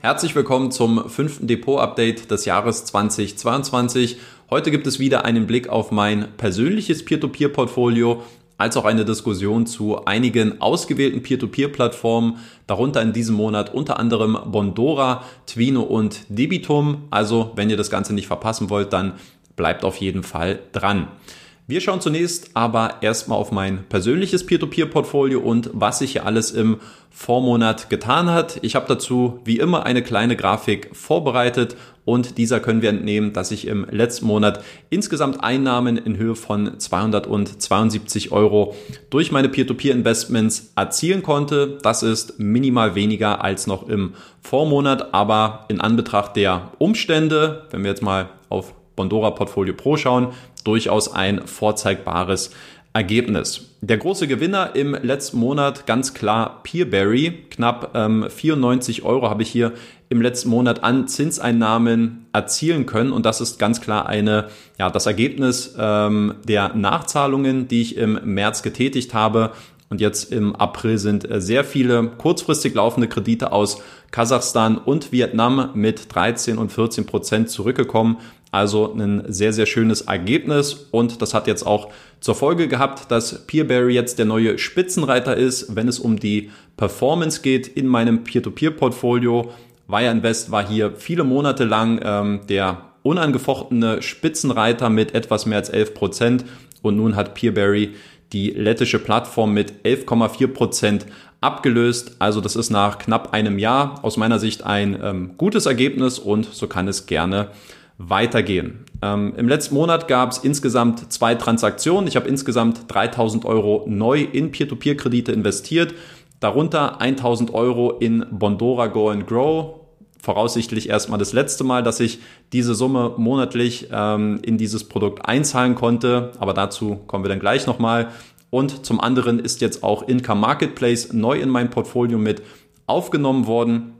Herzlich willkommen zum fünften Depot-Update des Jahres 2022. Heute gibt es wieder einen Blick auf mein persönliches Peer-to-Peer-Portfolio, als auch eine Diskussion zu einigen ausgewählten Peer-to-Peer-Plattformen, darunter in diesem Monat unter anderem Bondora, Twino und Debitum. Also, wenn ihr das Ganze nicht verpassen wollt, dann bleibt auf jeden Fall dran. Wir schauen zunächst aber erstmal auf mein persönliches Peer-to-Peer-Portfolio und was sich hier alles im Vormonat getan hat. Ich habe dazu wie immer eine kleine Grafik vorbereitet und dieser können wir entnehmen, dass ich im letzten Monat insgesamt Einnahmen in Höhe von 272 Euro durch meine Peer-to-Peer-Investments erzielen konnte. Das ist minimal weniger als noch im Vormonat, aber in Anbetracht der Umstände, wenn wir jetzt mal auf Bondora Portfolio Pro schauen, durchaus ein vorzeigbares Ergebnis. Der große Gewinner im letzten Monat ganz klar Peerberry. Knapp ähm, 94 Euro habe ich hier im letzten Monat an Zinseinnahmen erzielen können und das ist ganz klar eine ja das Ergebnis ähm, der Nachzahlungen, die ich im März getätigt habe. Und jetzt im April sind äh, sehr viele kurzfristig laufende Kredite aus Kasachstan und Vietnam mit 13 und 14 Prozent zurückgekommen. Also ein sehr, sehr schönes Ergebnis und das hat jetzt auch zur Folge gehabt, dass Peerberry jetzt der neue Spitzenreiter ist, wenn es um die Performance geht in meinem Peer-to-Peer-Portfolio. Wire Invest war hier viele Monate lang ähm, der unangefochtene Spitzenreiter mit etwas mehr als 11 Prozent und nun hat Peerberry die lettische Plattform mit 11,4 Prozent abgelöst. Also das ist nach knapp einem Jahr aus meiner Sicht ein ähm, gutes Ergebnis und so kann es gerne weitergehen. Ähm, Im letzten Monat gab es insgesamt zwei Transaktionen. Ich habe insgesamt 3000 Euro neu in Peer-to-Peer-Kredite investiert, darunter 1000 Euro in Bondora Go and Grow. Voraussichtlich erstmal das letzte Mal, dass ich diese Summe monatlich ähm, in dieses Produkt einzahlen konnte, aber dazu kommen wir dann gleich nochmal. Und zum anderen ist jetzt auch Income Marketplace neu in mein Portfolio mit aufgenommen worden.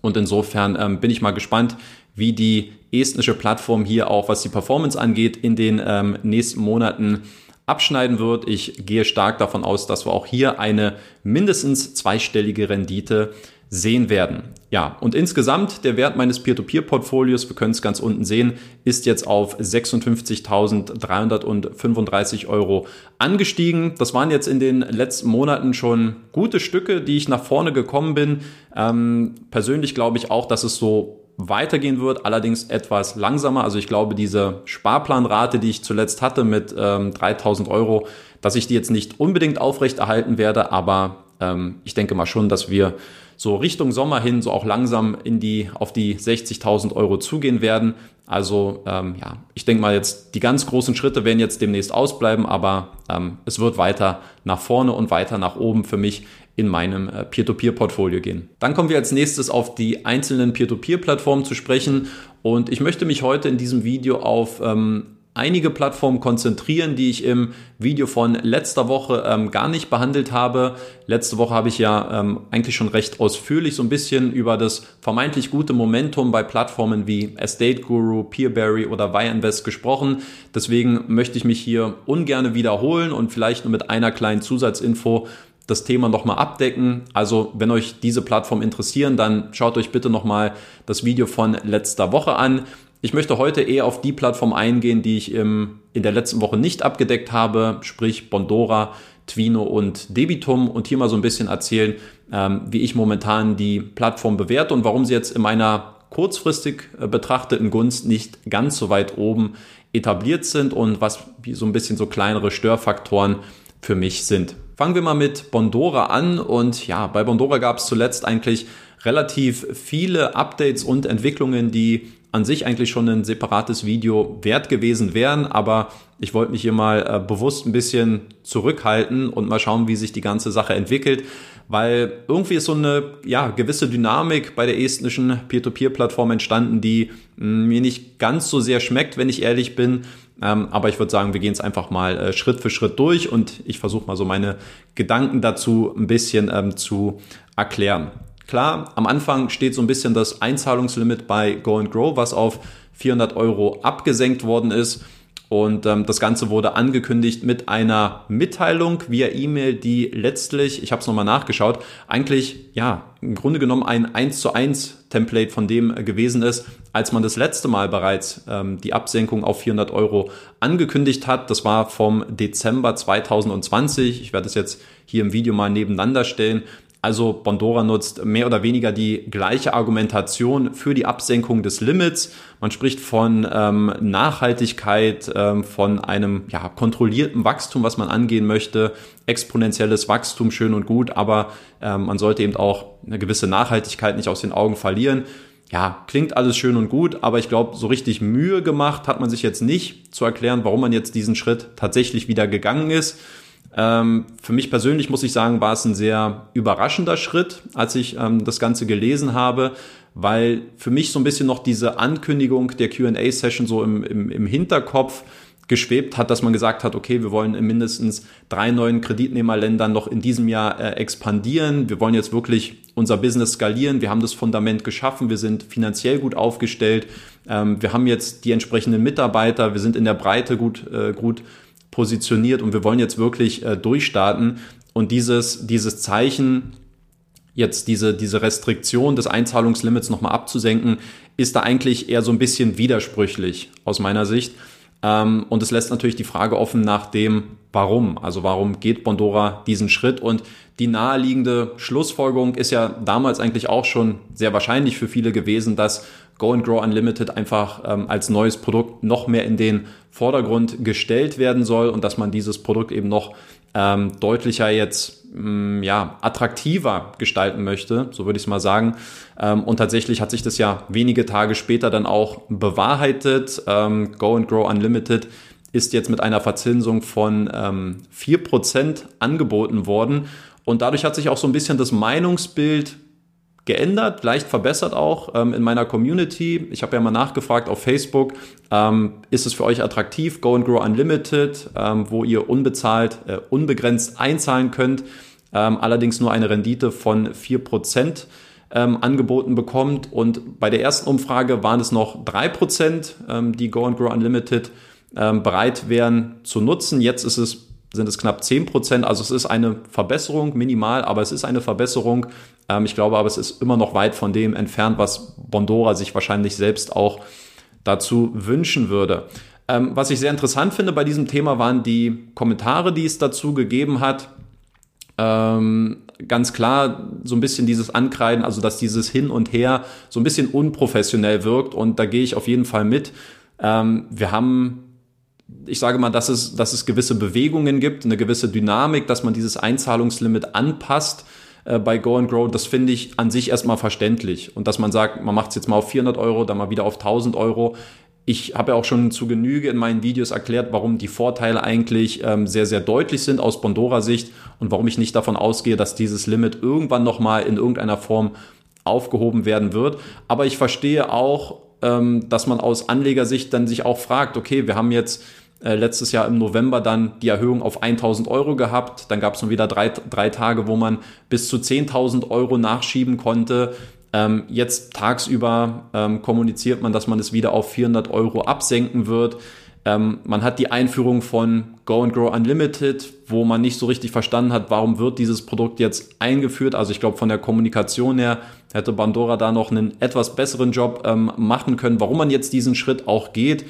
Und insofern ähm, bin ich mal gespannt, wie die estnische Plattform hier auch, was die Performance angeht, in den ähm, nächsten Monaten abschneiden wird. Ich gehe stark davon aus, dass wir auch hier eine mindestens zweistellige Rendite sehen werden. Ja, und insgesamt der Wert meines Peer-to-Peer-Portfolios, wir können es ganz unten sehen, ist jetzt auf 56.335 Euro angestiegen. Das waren jetzt in den letzten Monaten schon gute Stücke, die ich nach vorne gekommen bin. Ähm, persönlich glaube ich auch, dass es so weitergehen wird, allerdings etwas langsamer. Also ich glaube, diese Sparplanrate, die ich zuletzt hatte mit ähm, 3000 Euro, dass ich die jetzt nicht unbedingt aufrechterhalten werde, aber ähm, ich denke mal schon, dass wir so Richtung Sommer hin so auch langsam in die auf die 60.000 Euro zugehen werden. Also ähm, ja, ich denke mal jetzt die ganz großen Schritte werden jetzt demnächst ausbleiben, aber ähm, es wird weiter nach vorne und weiter nach oben für mich in meinem äh, Peer-to-Peer-Portfolio gehen. Dann kommen wir als nächstes auf die einzelnen Peer-to-Peer-Plattformen zu sprechen und ich möchte mich heute in diesem Video auf ähm, einige Plattformen konzentrieren, die ich im Video von letzter Woche ähm, gar nicht behandelt habe. Letzte Woche habe ich ja ähm, eigentlich schon recht ausführlich so ein bisschen über das vermeintlich gute Momentum bei Plattformen wie Estate Guru, Peerberry oder Wireinvest gesprochen. Deswegen möchte ich mich hier ungern wiederholen und vielleicht nur mit einer kleinen Zusatzinfo das Thema nochmal abdecken. Also wenn euch diese Plattform interessieren, dann schaut euch bitte nochmal das Video von letzter Woche an. Ich möchte heute eher auf die Plattform eingehen, die ich im, in der letzten Woche nicht abgedeckt habe, sprich Bondora, Twino und Debitum und hier mal so ein bisschen erzählen, ähm, wie ich momentan die Plattform bewerte und warum sie jetzt in meiner kurzfristig äh, betrachteten Gunst nicht ganz so weit oben etabliert sind und was so ein bisschen so kleinere Störfaktoren für mich sind. Fangen wir mal mit Bondora an. Und ja, bei Bondora gab es zuletzt eigentlich relativ viele Updates und Entwicklungen, die an sich eigentlich schon ein separates Video wert gewesen wären, aber ich wollte mich hier mal äh, bewusst ein bisschen zurückhalten und mal schauen, wie sich die ganze Sache entwickelt, weil irgendwie ist so eine ja, gewisse Dynamik bei der estnischen Peer-to-Peer-Plattform entstanden, die mh, mm, mir nicht ganz so sehr schmeckt, wenn ich ehrlich bin. Ähm, aber ich würde sagen, wir gehen es einfach mal äh, Schritt für Schritt durch und ich versuche mal so meine Gedanken dazu ein bisschen ähm, zu erklären. Klar, am Anfang steht so ein bisschen das Einzahlungslimit bei Go and Grow, was auf 400 Euro abgesenkt worden ist. Und ähm, das Ganze wurde angekündigt mit einer Mitteilung via E-Mail, die letztlich, ich habe es nochmal nachgeschaut, eigentlich ja im Grunde genommen ein 1 zu 1 Template von dem gewesen ist, als man das letzte Mal bereits ähm, die Absenkung auf 400 Euro angekündigt hat. Das war vom Dezember 2020. Ich werde es jetzt hier im Video mal nebeneinander stellen. Also Bondora nutzt mehr oder weniger die gleiche Argumentation für die Absenkung des Limits. Man spricht von ähm, Nachhaltigkeit, ähm, von einem ja, kontrollierten Wachstum, was man angehen möchte. Exponentielles Wachstum, schön und gut, aber ähm, man sollte eben auch eine gewisse Nachhaltigkeit nicht aus den Augen verlieren. Ja, klingt alles schön und gut, aber ich glaube, so richtig Mühe gemacht hat man sich jetzt nicht zu erklären, warum man jetzt diesen Schritt tatsächlich wieder gegangen ist. Ähm, für mich persönlich muss ich sagen, war es ein sehr überraschender Schritt, als ich ähm, das Ganze gelesen habe, weil für mich so ein bisschen noch diese Ankündigung der QA-Session so im, im, im Hinterkopf geschwebt hat, dass man gesagt hat, okay, wir wollen in mindestens drei neuen Kreditnehmerländern noch in diesem Jahr äh, expandieren. Wir wollen jetzt wirklich unser Business skalieren. Wir haben das Fundament geschaffen. Wir sind finanziell gut aufgestellt. Ähm, wir haben jetzt die entsprechenden Mitarbeiter. Wir sind in der Breite gut, äh, gut positioniert und wir wollen jetzt wirklich äh, durchstarten. Und dieses, dieses Zeichen, jetzt diese, diese Restriktion des Einzahlungslimits nochmal abzusenken, ist da eigentlich eher so ein bisschen widersprüchlich aus meiner Sicht. Ähm, und es lässt natürlich die Frage offen nach dem, warum. Also warum geht Bondora diesen Schritt? Und die naheliegende Schlussfolgerung ist ja damals eigentlich auch schon sehr wahrscheinlich für viele gewesen, dass Go and Grow Unlimited einfach ähm, als neues Produkt noch mehr in den Vordergrund gestellt werden soll und dass man dieses Produkt eben noch ähm, deutlicher jetzt mh, mm, ja attraktiver gestalten möchte, so würde ich es mal sagen. Ähm, und tatsächlich hat sich das ja wenige Tage später dann auch bewahrheitet. Ähm, Go and Grow Unlimited ist jetzt mit einer Verzinsung von ähm, 4% angeboten worden. Und dadurch hat sich auch so ein bisschen das Meinungsbild geändert, leicht verbessert auch ähm, in meiner Community. Ich habe ja mal nachgefragt auf Facebook, ähm, ist es für euch attraktiv, Go and Grow Unlimited, ähm, wo ihr unbezahlt, äh, unbegrenzt einzahlen könnt, ähm, allerdings nur eine Rendite von 4% ähm, angeboten bekommt. Und bei der ersten Umfrage waren es noch 3%, ähm, die Go and Grow Unlimited bereit wären zu nutzen. Jetzt ist es sind es knapp 10 Prozent. Also es ist eine Verbesserung, minimal, aber es ist eine Verbesserung. Ähm, ich glaube aber, es ist immer noch weit von dem entfernt, was Bondora sich wahrscheinlich selbst auch dazu wünschen würde. Ähm, was ich sehr interessant finde bei diesem Thema waren die Kommentare, die es dazu gegeben hat. Ähm, ganz klar so ein bisschen dieses Ankreiden, also dass dieses Hin und Her so ein bisschen unprofessionell wirkt und da gehe ich auf jeden Fall mit. Ähm, wir haben ich sage mal, dass es, dass es gewisse Bewegungen gibt, eine gewisse Dynamik, dass man dieses Einzahlungslimit anpasst äh, bei Go and Grow, das finde ich an sich erstmal verständlich. Und dass man sagt, man macht es jetzt mal auf 400 Euro, dann mal wieder auf 1000 Euro. Ich habe ja auch schon zu Genüge in meinen Videos erklärt, warum die Vorteile eigentlich ähm, sehr, sehr deutlich sind aus Bondora-Sicht und warum ich nicht davon ausgehe, dass dieses Limit irgendwann nochmal in irgendeiner Form aufgehoben werden wird. Aber ich verstehe auch, ähm, dass man aus Anlegersicht dann sich auch fragt, okay, wir haben jetzt äh, letztes Jahr im November dann die Erhöhung auf 1000 Euro gehabt. Dann gab es nun wieder drei, drei Tage, wo man bis zu 10.000 Euro nachschieben konnte. Ähm, jetzt tagsüber ähm, kommuniziert man, dass man es wieder auf 400 Euro absenken wird. Ähm, man hat die Einführung von Go and Grow Unlimited, wo man nicht so richtig verstanden hat, warum wird dieses Produkt jetzt eingeführt. Also ich glaube, von der Kommunikation her hätte Bandora da noch einen etwas besseren Job ähm, machen können, warum man jetzt diesen Schritt auch geht.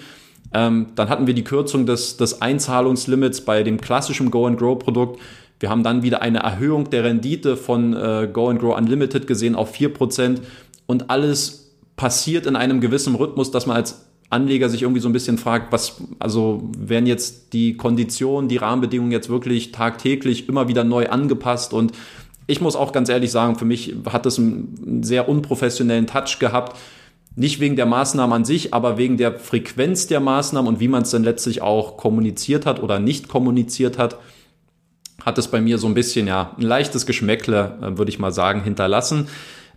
Ähm, dann hatten wir die Kürzung des, des Einzahlungslimits bei dem klassischen Go and Grow Produkt. Wir haben dann wieder eine Erhöhung der Rendite von äh, Go and Grow Unlimited gesehen auf 4% und alles passiert in einem gewissen Rhythmus, dass man als Anleger sich irgendwie so ein bisschen fragt, was, also werden jetzt die Konditionen, die Rahmenbedingungen jetzt wirklich tagtäglich immer wieder neu angepasst und ich muss auch ganz ehrlich sagen, für mich hat das einen sehr unprofessionellen Touch gehabt. Nicht wegen der Maßnahmen an sich, aber wegen der Frequenz der Maßnahmen und wie man es dann letztlich auch kommuniziert hat oder nicht kommuniziert hat, hat es bei mir so ein bisschen, ja, ein leichtes Geschmäckle, äh, würde ich mal sagen, hinterlassen.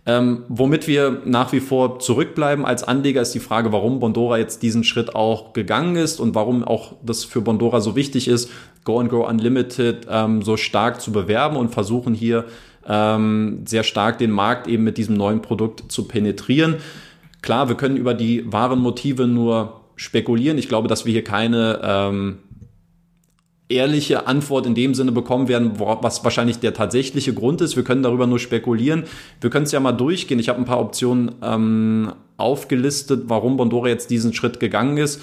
Ähm, womit wir nach wie vor zurückbleiben als Anleger ist die Frage, warum Bondora jetzt diesen Schritt auch gegangen ist und warum auch das für Bondora so wichtig ist, Go and Go Unlimited ähm, so stark zu bewerben und versuchen hier ähm, sehr stark den Markt eben mit diesem neuen Produkt zu penetrieren. Klar, wir können über die wahren Motive nur spekulieren. Ich glaube, dass wir hier keine ähm, ehrliche Antwort in dem Sinne bekommen werden, was wahrscheinlich der tatsächliche Grund ist. Wir können darüber nur spekulieren. Wir können es ja mal durchgehen. Ich habe ein paar Optionen ähm, aufgelistet, warum Bondora jetzt diesen Schritt gegangen ist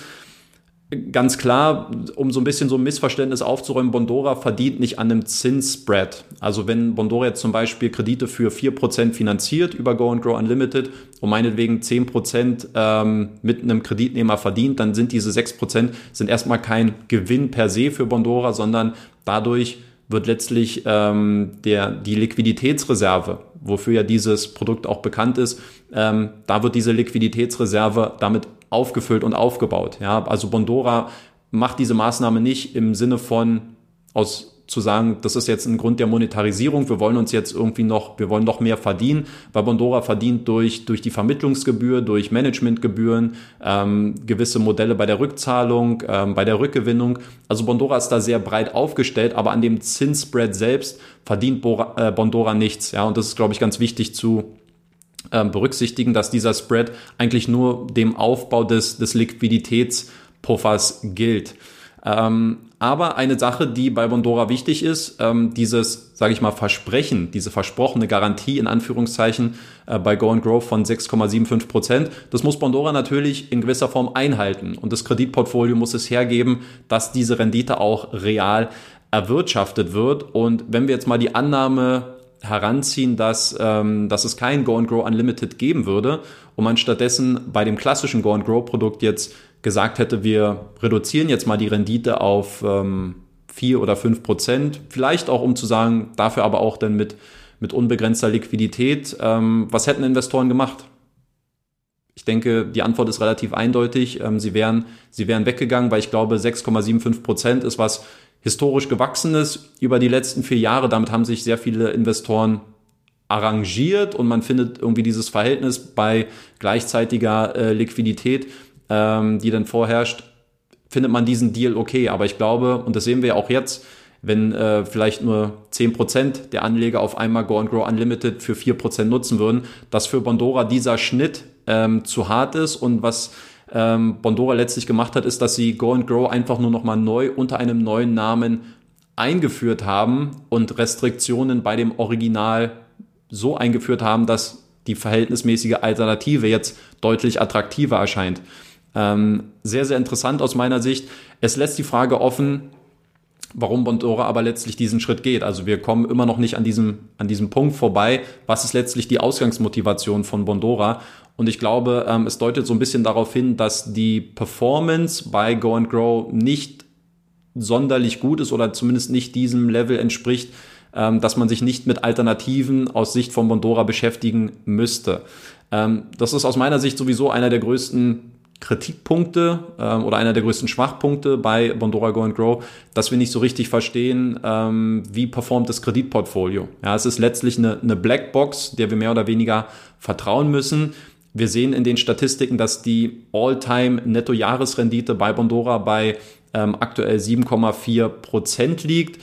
ganz klar, um so ein bisschen so ein Missverständnis aufzuräumen, Bondora verdient nicht an einem Zinsspread. Also wenn Bondora jetzt zum Beispiel Kredite für 4% finanziert über Go and Grow Unlimited und meinetwegen 10% ähm, mit einem Kreditnehmer verdient, dann sind diese 6% sind erstmal kein Gewinn per se für Bondora, sondern dadurch wird letztlich ähm, der, die Liquiditätsreserve, wofür ja dieses Produkt auch bekannt ist, ähm, da wird diese Liquiditätsreserve damit aufgefüllt und aufgebaut. Ja, also Bondora macht diese Maßnahme nicht im Sinne von aus zu sagen, das ist jetzt ein Grund der Monetarisierung, wir wollen uns jetzt irgendwie noch, wir wollen noch mehr verdienen, weil Bondora verdient durch, durch die Vermittlungsgebühr, durch Managementgebühren, ähm, gewisse Modelle bei der Rückzahlung, ähm, bei der Rückgewinnung. Also Bondora ist da sehr breit aufgestellt, aber an dem Zinsspread selbst verdient Bora, äh, Bondora nichts. Ja, und das ist, glaube ich, ganz wichtig zu, berücksichtigen, dass dieser Spread eigentlich nur dem Aufbau des, des Liquiditätspuffers gilt. Ähm, aber eine Sache, die bei Bondora wichtig ist, ähm, dieses, sage ich mal, Versprechen, diese versprochene Garantie in Anführungszeichen äh, bei Go and Grow von 6,75 Prozent, das muss Bondora natürlich in gewisser Form einhalten. Und das Kreditportfolio muss es hergeben, dass diese Rendite auch real erwirtschaftet wird. Und wenn wir jetzt mal die Annahme heranziehen, dass, ähm, dass es kein Go and Grow Unlimited geben würde und man stattdessen bei dem klassischen Go and Grow Produkt jetzt gesagt hätte, wir reduzieren jetzt mal die Rendite auf ähm, 4 oder 5 Prozent, vielleicht auch um zu sagen, dafür aber auch dann mit, mit unbegrenzter Liquidität. Ähm, was hätten Investoren gemacht? Ich denke, die Antwort ist relativ eindeutig. Ähm, sie, wären, sie wären weggegangen, weil ich glaube, 6,75 Prozent ist was historisch gewachsenes über die letzten vier Jahre. Damit haben sich sehr viele Investoren arrangiert und man findet irgendwie dieses Verhältnis bei gleichzeitiger äh, Liquidität, ähm, die dann vorherrscht, findet man diesen Deal okay. Aber ich glaube, und das sehen wir auch jetzt, wenn äh, vielleicht nur 10% der Anleger auf einmal Go and Grow Unlimited für 4% nutzen würden, dass für Bondora dieser Schnitt ähm, zu hart ist und was ähm, Bondora letztlich gemacht hat, ist, dass sie Go and Grow einfach nur nochmal neu unter einem neuen Namen eingeführt haben und Restriktionen bei dem Original so eingeführt haben, dass die verhältnismäßige Alternative jetzt deutlich attraktiver erscheint. Ähm, sehr, sehr interessant aus meiner Sicht. Es lässt die Frage offen, warum Bondora aber letztlich diesen Schritt geht. Also wir kommen immer noch nicht an diesem, an diesem Punkt vorbei. Was ist letztlich die Ausgangsmotivation von Bondora? Und ich glaube, ähm, es deutet so ein bisschen darauf hin, dass die Performance bei Go and Grow nicht sonderlich gut ist oder zumindest nicht diesem Level entspricht, ähm, dass man sich nicht mit Alternativen aus Sicht von Bondora beschäftigen müsste. Ähm, das ist aus meiner Sicht sowieso einer der größten Kritikpunkte ähm, oder einer der größten Schwachpunkte bei Bondora Go and Grow, dass wir nicht so richtig verstehen, ähm, wie performt das Kreditportfolio. Ja, es ist letztlich eine, eine Blackbox, der wir mehr oder weniger vertrauen müssen. Wir sehen in den Statistiken, dass die All-Time-Netto-Jahresrendite bei Bondora bei ähm, aktuell 7,4 Prozent liegt.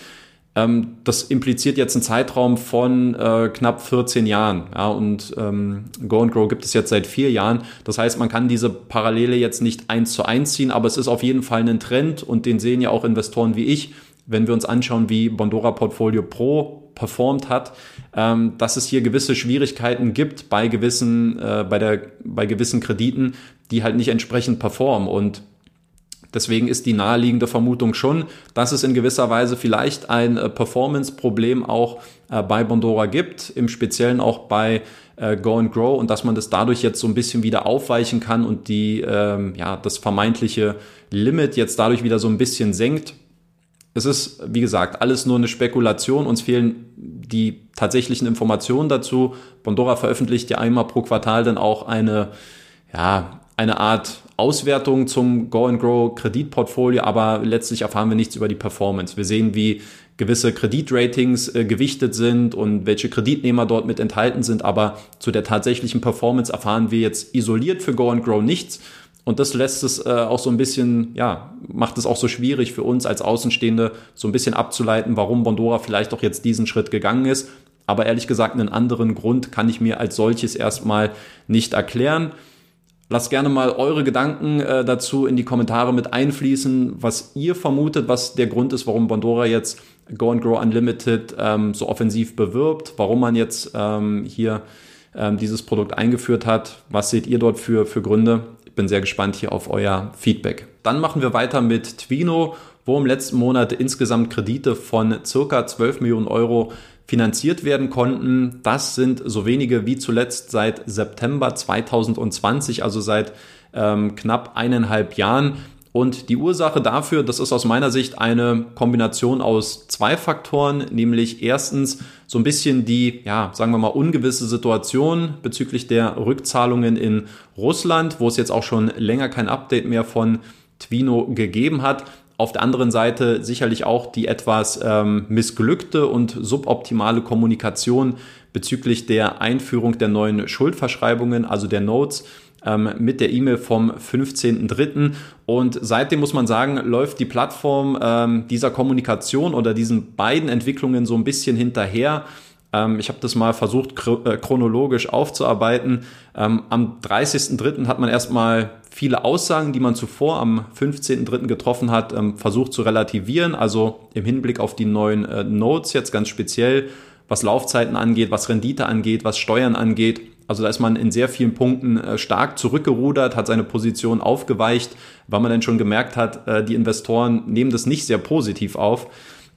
Ähm, das impliziert jetzt einen Zeitraum von äh, knapp 14 Jahren. Ja, und ähm, Go and Grow gibt es jetzt seit vier Jahren. Das heißt, man kann diese Parallele jetzt nicht eins zu eins ziehen, aber es ist auf jeden Fall ein Trend und den sehen ja auch Investoren wie ich, wenn wir uns anschauen, wie Bondora Portfolio Pro performt hat, ähm, dass es hier gewisse Schwierigkeiten gibt bei gewissen, äh, bei der, bei gewissen Krediten, die halt nicht entsprechend performen. Und Deswegen ist die naheliegende Vermutung schon, dass es in gewisser Weise vielleicht ein äh, Performance-Problem auch äh, bei Bondora gibt, im Speziellen auch bei äh, Go and Grow und dass man das dadurch jetzt so ein bisschen wieder aufweichen kann und die, ähm, ja, das vermeintliche Limit jetzt dadurch wieder so ein bisschen senkt es ist, wie gesagt, alles nur eine Spekulation. Uns fehlen die tatsächlichen Informationen dazu. Bondora veröffentlicht ja einmal pro Quartal dann auch eine, ja, eine Art Auswertung zum Go and Grow Kreditportfolio, aber letztlich erfahren wir nichts über die Performance. Wir sehen, wie gewisse Kreditratings äh, gewichtet sind und welche Kreditnehmer dort mit enthalten sind, aber zu der tatsächlichen Performance erfahren wir jetzt isoliert für Go and Grow nichts. Und das lässt es äh, auch so ein bisschen, ja, macht es auch so schwierig für uns als Außenstehende, so ein bisschen abzuleiten, warum Bondora vielleicht auch jetzt diesen Schritt gegangen ist. Aber ehrlich gesagt, einen anderen Grund kann ich mir als solches erstmal nicht erklären. Lasst gerne mal eure Gedanken äh, dazu in die Kommentare mit einfließen, was ihr vermutet, was der Grund ist, warum Bondora jetzt Go and Grow Unlimited ähm, so offensiv bewirbt, warum man jetzt ähm, hier ähm, dieses Produkt eingeführt hat. Was seht ihr dort für, für Gründe? Ich bin sehr gespannt hier auf euer Feedback. Dann machen wir weiter mit Twino, wo im letzten Monat insgesamt Kredite von circa 12 Millionen Euro finanziert werden konnten. Das sind so wenige wie zuletzt seit September 2020, also seit ähm, knapp eineinhalb Jahren. Und die Ursache dafür, das ist aus meiner Sicht eine Kombination aus zwei Faktoren, nämlich erstens so ein bisschen die, ja, sagen wir mal, ungewisse Situation bezüglich der Rückzahlungen in Russland, wo es jetzt auch schon länger kein Update mehr von Twino gegeben hat. Auf der anderen Seite sicherlich auch die etwas ähm, missglückte und suboptimale Kommunikation bezüglich der Einführung der neuen Schuldverschreibungen, also der Notes ähm, mit der E-Mail vom 15.03. Und seitdem muss man sagen, läuft die Plattform ähm, dieser Kommunikation oder diesen beiden Entwicklungen so ein bisschen hinterher. Ähm, ich habe das mal versucht, äh, chronologisch aufzuarbeiten. Ähm, am 30.03. hat man erstmal viele Aussagen, die man zuvor am 15.03. getroffen hat, ähm, versucht zu relativieren. Also im Hinblick auf die neuen äh, Notes jetzt ganz speziell, was Laufzeiten angeht, was Rendite angeht, was Steuern angeht. Also da ist man in sehr vielen Punkten äh, stark zurückgerudert, hat seine Position aufgeweicht, weil man dann schon gemerkt hat, äh, die Investoren nehmen das nicht sehr positiv auf.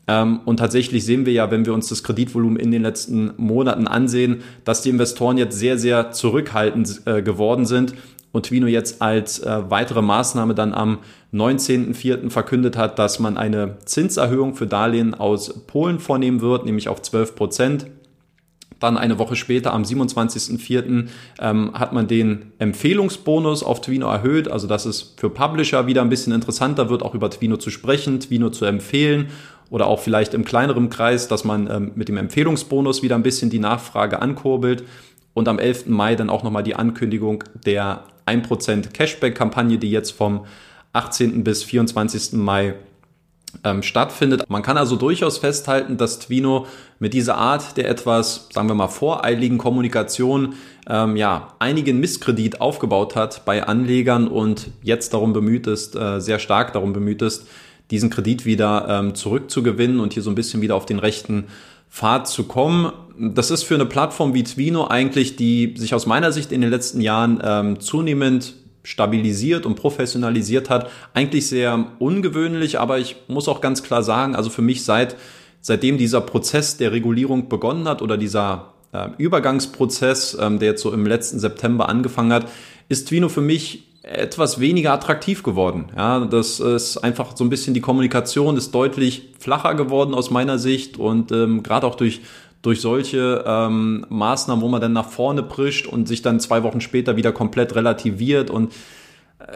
Ähm, und tatsächlich sehen wir ja, wenn wir uns das Kreditvolumen in den letzten Monaten ansehen, dass die Investoren jetzt sehr, sehr zurückhaltend äh, geworden sind und Twino jetzt als weitere Maßnahme dann am 19.04. verkündet hat, dass man eine Zinserhöhung für Darlehen aus Polen vornehmen wird, nämlich auf 12 Prozent. Dann eine Woche später, am 27.04., ähm, hat man den Empfehlungsbonus auf Twino erhöht, also dass es für Publisher wieder ein bisschen interessanter wird, auch über Twino zu sprechen, Twino zu empfehlen oder auch vielleicht im kleineren Kreis, dass man ähm, mit dem Empfehlungsbonus wieder ein bisschen die Nachfrage ankurbelt. Und am 11. Mai dann auch nochmal die Ankündigung der 1% Cashback-Kampagne, die jetzt vom 18. bis 24. Mai ähm, stattfindet. Man kann also durchaus festhalten, dass Twino mit dieser Art der etwas, sagen wir mal, voreiligen Kommunikation ähm, ja einigen Misskredit aufgebaut hat bei Anlegern und jetzt darum bemüht ist, äh, sehr stark darum bemüht ist, diesen Kredit wieder ähm, zurückzugewinnen und hier so ein bisschen wieder auf den rechten Pfad zu kommen. Das ist für eine Plattform wie Twino eigentlich, die sich aus meiner Sicht in den letzten Jahren ähm, zunehmend stabilisiert und professionalisiert hat. Eigentlich sehr ungewöhnlich, aber ich muss auch ganz klar sagen, also für mich seit, seitdem dieser Prozess der Regulierung begonnen hat oder dieser äh, Übergangsprozess, ähm, der jetzt so im letzten September angefangen hat, ist Twino für mich etwas weniger attraktiv geworden. Ja, das ist einfach so ein bisschen die Kommunikation ist deutlich flacher geworden aus meiner Sicht und ähm, gerade auch durch durch solche ähm, Maßnahmen, wo man dann nach vorne prischt und sich dann zwei Wochen später wieder komplett relativiert. Und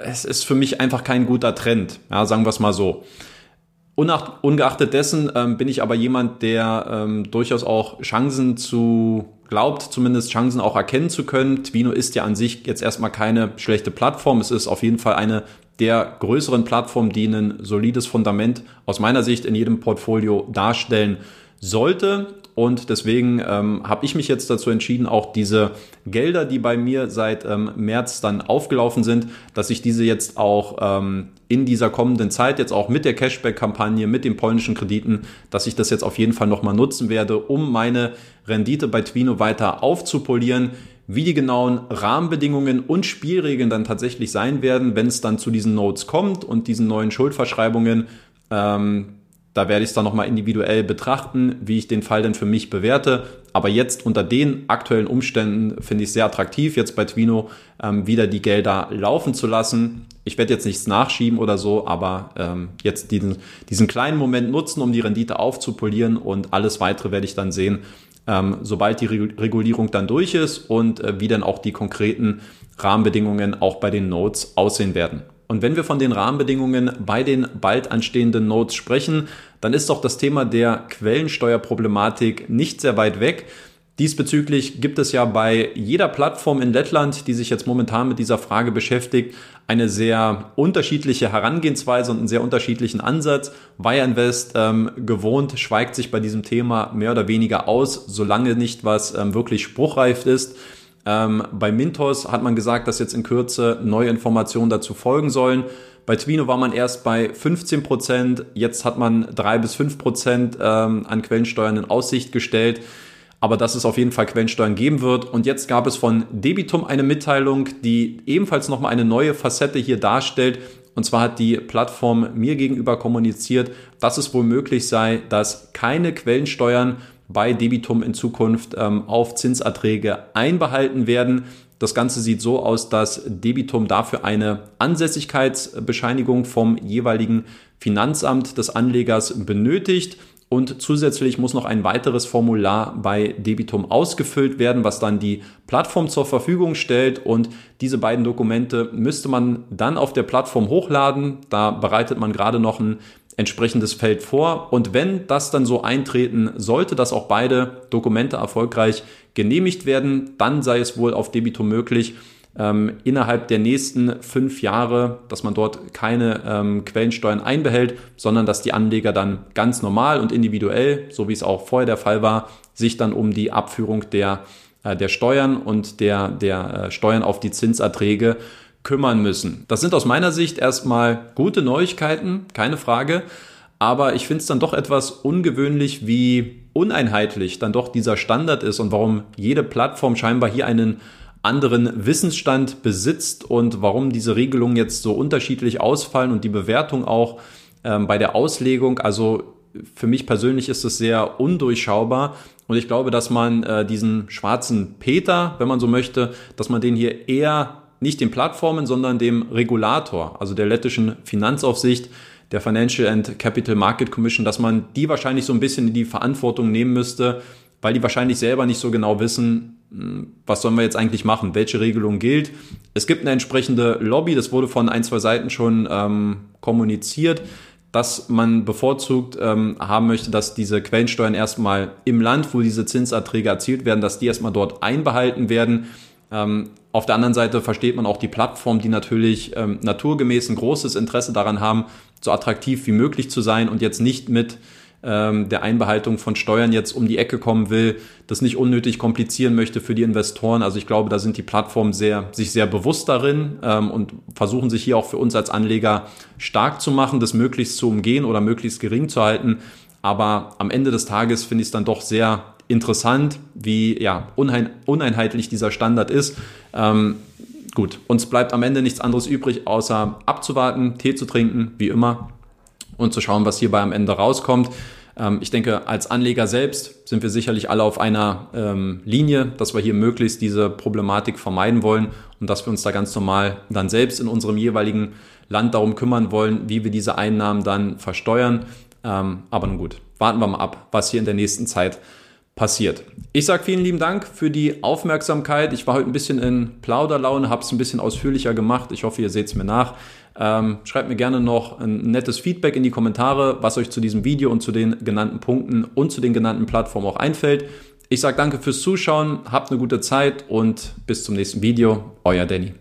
es ist für mich einfach kein guter Trend, ja, sagen wir es mal so. Ungeachtet dessen ähm, bin ich aber jemand, der ähm, durchaus auch Chancen zu glaubt, zumindest Chancen auch erkennen zu können. Twino ist ja an sich jetzt erstmal keine schlechte Plattform. Es ist auf jeden Fall eine der größeren Plattformen, die ein solides Fundament aus meiner Sicht in jedem Portfolio darstellen sollte. Und deswegen ähm, habe ich mich jetzt dazu entschieden, auch diese Gelder, die bei mir seit ähm, März dann aufgelaufen sind, dass ich diese jetzt auch ähm, in dieser kommenden Zeit, jetzt auch mit der Cashback-Kampagne, mit den polnischen Krediten, dass ich das jetzt auf jeden Fall nochmal nutzen werde, um meine Rendite bei Twino weiter aufzupolieren. Wie die genauen Rahmenbedingungen und Spielregeln dann tatsächlich sein werden, wenn es dann zu diesen Notes kommt und diesen neuen Schuldverschreibungen, ähm, da werde ich es dann nochmal individuell betrachten, wie ich den Fall denn für mich bewerte. Aber jetzt unter den aktuellen Umständen finde ich es sehr attraktiv, jetzt bei Twino ähm, wieder die Gelder laufen zu lassen. Ich werde jetzt nichts nachschieben oder so, aber ähm, jetzt diesen, diesen kleinen Moment nutzen, um die Rendite aufzupolieren und alles weitere werde ich dann sehen, ähm, sobald die Regulierung dann durch ist und äh, wie dann auch die konkreten Rahmenbedingungen auch bei den Notes aussehen werden. Und wenn wir von den Rahmenbedingungen bei den bald anstehenden Notes sprechen, dann ist doch das Thema der Quellensteuerproblematik nicht sehr weit weg. Diesbezüglich gibt es ja bei jeder Plattform in Lettland, die sich jetzt momentan mit dieser Frage beschäftigt, eine sehr unterschiedliche Herangehensweise und einen sehr unterschiedlichen Ansatz. Wire Invest ähm, gewohnt schweigt sich bei diesem Thema mehr oder weniger aus, solange nicht was ähm, wirklich spruchreif ist. Ähm, bei Mintos hat man gesagt, dass jetzt in Kürze neue Informationen dazu folgen sollen. Bei Twino war man erst bei 15 Prozent, jetzt hat man drei bis fünf Prozent ähm, an Quellensteuern in Aussicht gestellt. Aber dass es auf jeden Fall Quellensteuern geben wird. Und jetzt gab es von Debitum eine Mitteilung, die ebenfalls nochmal eine neue Facette hier darstellt. Und zwar hat die Plattform mir gegenüber kommuniziert, dass es wohl möglich sei, dass keine Quellensteuern bei Debitum in Zukunft ähm, auf Zinserträge einbehalten werden. Das Ganze sieht so aus, dass Debitum dafür eine Ansässigkeitsbescheinigung vom jeweiligen Finanzamt des Anlegers benötigt. Und zusätzlich muss noch ein weiteres Formular bei Debitum ausgefüllt werden, was dann die Plattform zur Verfügung stellt. Und diese beiden Dokumente müsste man dann auf der Plattform hochladen. Da bereitet man gerade noch ein entsprechendes Feld vor. Und wenn das dann so eintreten sollte, dass auch beide Dokumente erfolgreich genehmigt werden, dann sei es wohl auf Debito möglich, ähm, innerhalb der nächsten fünf Jahre, dass man dort keine ähm, Quellensteuern einbehält, sondern dass die Anleger dann ganz normal und individuell, so wie es auch vorher der Fall war, sich dann um die Abführung der, äh, der Steuern und der, der äh, Steuern auf die Zinserträge kümmern müssen. Das sind aus meiner Sicht erstmal gute Neuigkeiten, keine Frage. Aber ich finde es dann doch etwas ungewöhnlich, wie uneinheitlich dann doch dieser Standard ist und warum jede Plattform scheinbar hier einen anderen Wissensstand besitzt und warum diese Regelungen jetzt so unterschiedlich ausfallen und die Bewertung auch ähm, bei der Auslegung. Also für mich persönlich ist es sehr undurchschaubar und ich glaube, dass man äh, diesen schwarzen Peter, wenn man so möchte, dass man den hier eher nicht den Plattformen, sondern dem Regulator, also der lettischen Finanzaufsicht, der Financial and Capital Market Commission, dass man die wahrscheinlich so ein bisschen in die Verantwortung nehmen müsste, weil die wahrscheinlich selber nicht so genau wissen, hm, was sollen wir jetzt eigentlich machen, welche Regelung gilt. Es gibt eine entsprechende Lobby, das wurde von ein, zwei Seiten schon ähm, kommuniziert, dass man bevorzugt ähm, haben möchte, dass diese Quellensteuern erstmal im Land, wo diese Zinserträge erzielt werden, dass die erstmal dort einbehalten werden. Ähm, auf der anderen Seite versteht man auch die Plattform, die natürlich ähm, naturgemäß ein großes Interesse daran haben, so attraktiv wie möglich zu sein und jetzt nicht mit ähm, der Einbehaltung von Steuern jetzt um die Ecke kommen will, das nicht unnötig komplizieren möchte für die Investoren. Also ich glaube, da sind die Plattformen sehr, sich sehr bewusst darin ähm, und versuchen sich hier auch für uns als Anleger stark zu machen, das möglichst zu umgehen oder möglichst gering zu halten. Aber am Ende des Tages finde ich es dann doch sehr interessant, wie ja, unein, uneinheitlich dieser Standard ist. Ähm, gut, uns bleibt am Ende nichts anderes übrig, außer abzuwarten, Tee zu trinken, wie immer, und zu schauen, was hierbei am Ende rauskommt. Ähm, ich denke, als Anleger selbst sind wir sicherlich alle auf einer ähm, Linie, dass wir hier möglichst diese Problematik vermeiden wollen und dass wir uns da ganz normal dann selbst in unserem jeweiligen Land darum kümmern wollen, wie wir diese Einnahmen dann versteuern. Ähm, aber nun gut, warten wir mal ab, was hier in der nächsten Zeit passiert. Ich sage vielen lieben Dank für die Aufmerksamkeit. Ich war heute ein bisschen in Plauderlaune, habe es ein bisschen ausführlicher gemacht. Ich hoffe, ihr seht es mir nach. Ähm, schreibt mir gerne noch ein nettes Feedback in die Kommentare, was euch zu diesem Video und zu den genannten Punkten und zu den genannten Plattformen auch einfällt. Ich sage danke fürs Zuschauen, habt eine gute Zeit und bis zum nächsten Video. Euer Danny.